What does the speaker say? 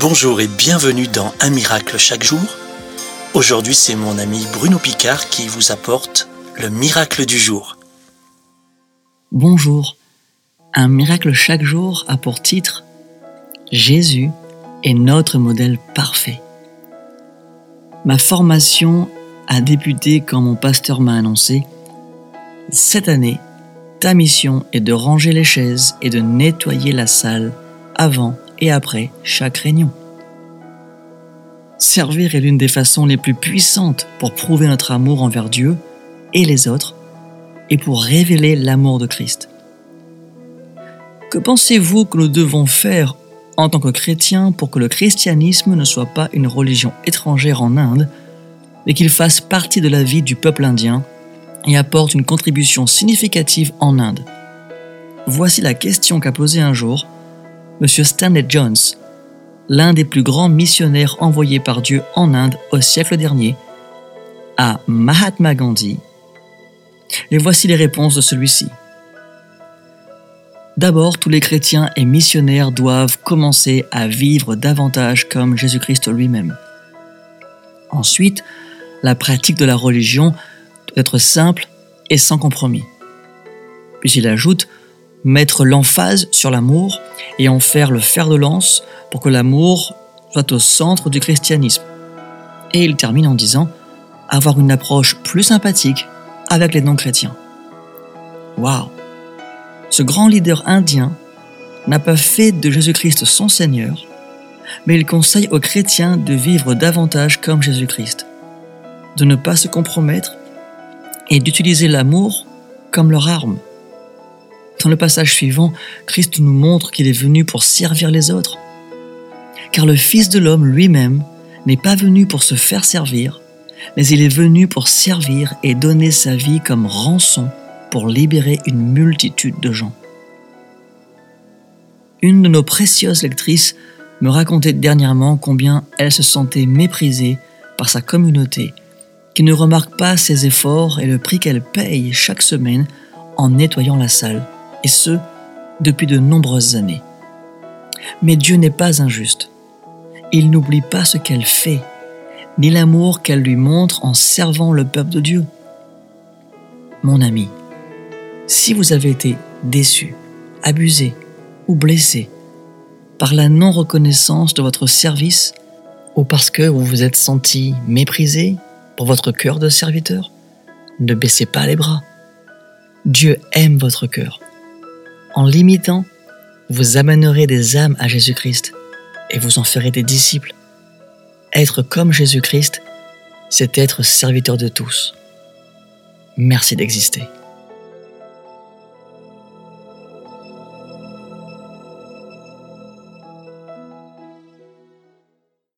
Bonjour et bienvenue dans Un miracle chaque jour. Aujourd'hui, c'est mon ami Bruno Picard qui vous apporte le miracle du jour. Bonjour. Un miracle chaque jour a pour titre Jésus est notre modèle parfait. Ma formation a débuté quand mon pasteur m'a annoncé Cette année, ta mission est de ranger les chaises et de nettoyer la salle avant et après chaque réunion. Servir est l'une des façons les plus puissantes pour prouver notre amour envers Dieu et les autres et pour révéler l'amour de Christ. Que pensez-vous que nous devons faire en tant que chrétiens pour que le christianisme ne soit pas une religion étrangère en Inde, mais qu'il fasse partie de la vie du peuple indien et apporte une contribution significative en Inde? Voici la question qu'a posée un jour M. Stanley Jones, l'un des plus grands missionnaires envoyés par Dieu en Inde au siècle dernier, à Mahatma Gandhi. Et voici les réponses de celui-ci. D'abord, tous les chrétiens et missionnaires doivent commencer à vivre davantage comme Jésus-Christ lui-même. Ensuite, la pratique de la religion doit être simple et sans compromis. Puis il ajoute mettre l'emphase sur l'amour et en faire le fer de lance pour que l'amour soit au centre du christianisme. Et il termine en disant avoir une approche plus sympathique avec les non-chrétiens. Waouh Ce grand leader indien n'a pas fait de Jésus-Christ son Seigneur, mais il conseille aux chrétiens de vivre davantage comme Jésus-Christ, de ne pas se compromettre et d'utiliser l'amour comme leur arme dans le passage suivant, Christ nous montre qu'il est venu pour servir les autres. Car le Fils de l'homme lui-même n'est pas venu pour se faire servir, mais il est venu pour servir et donner sa vie comme rançon pour libérer une multitude de gens. Une de nos précieuses lectrices me racontait dernièrement combien elle se sentait méprisée par sa communauté, qui ne remarque pas ses efforts et le prix qu'elle paye chaque semaine en nettoyant la salle et ce, depuis de nombreuses années. Mais Dieu n'est pas injuste. Il n'oublie pas ce qu'elle fait, ni l'amour qu'elle lui montre en servant le peuple de Dieu. Mon ami, si vous avez été déçu, abusé ou blessé par la non-reconnaissance de votre service, ou parce que vous vous êtes senti méprisé pour votre cœur de serviteur, ne baissez pas les bras. Dieu aime votre cœur. En l'imitant, vous amènerez des âmes à Jésus-Christ et vous en ferez des disciples. Être comme Jésus-Christ, c'est être serviteur de tous. Merci d'exister.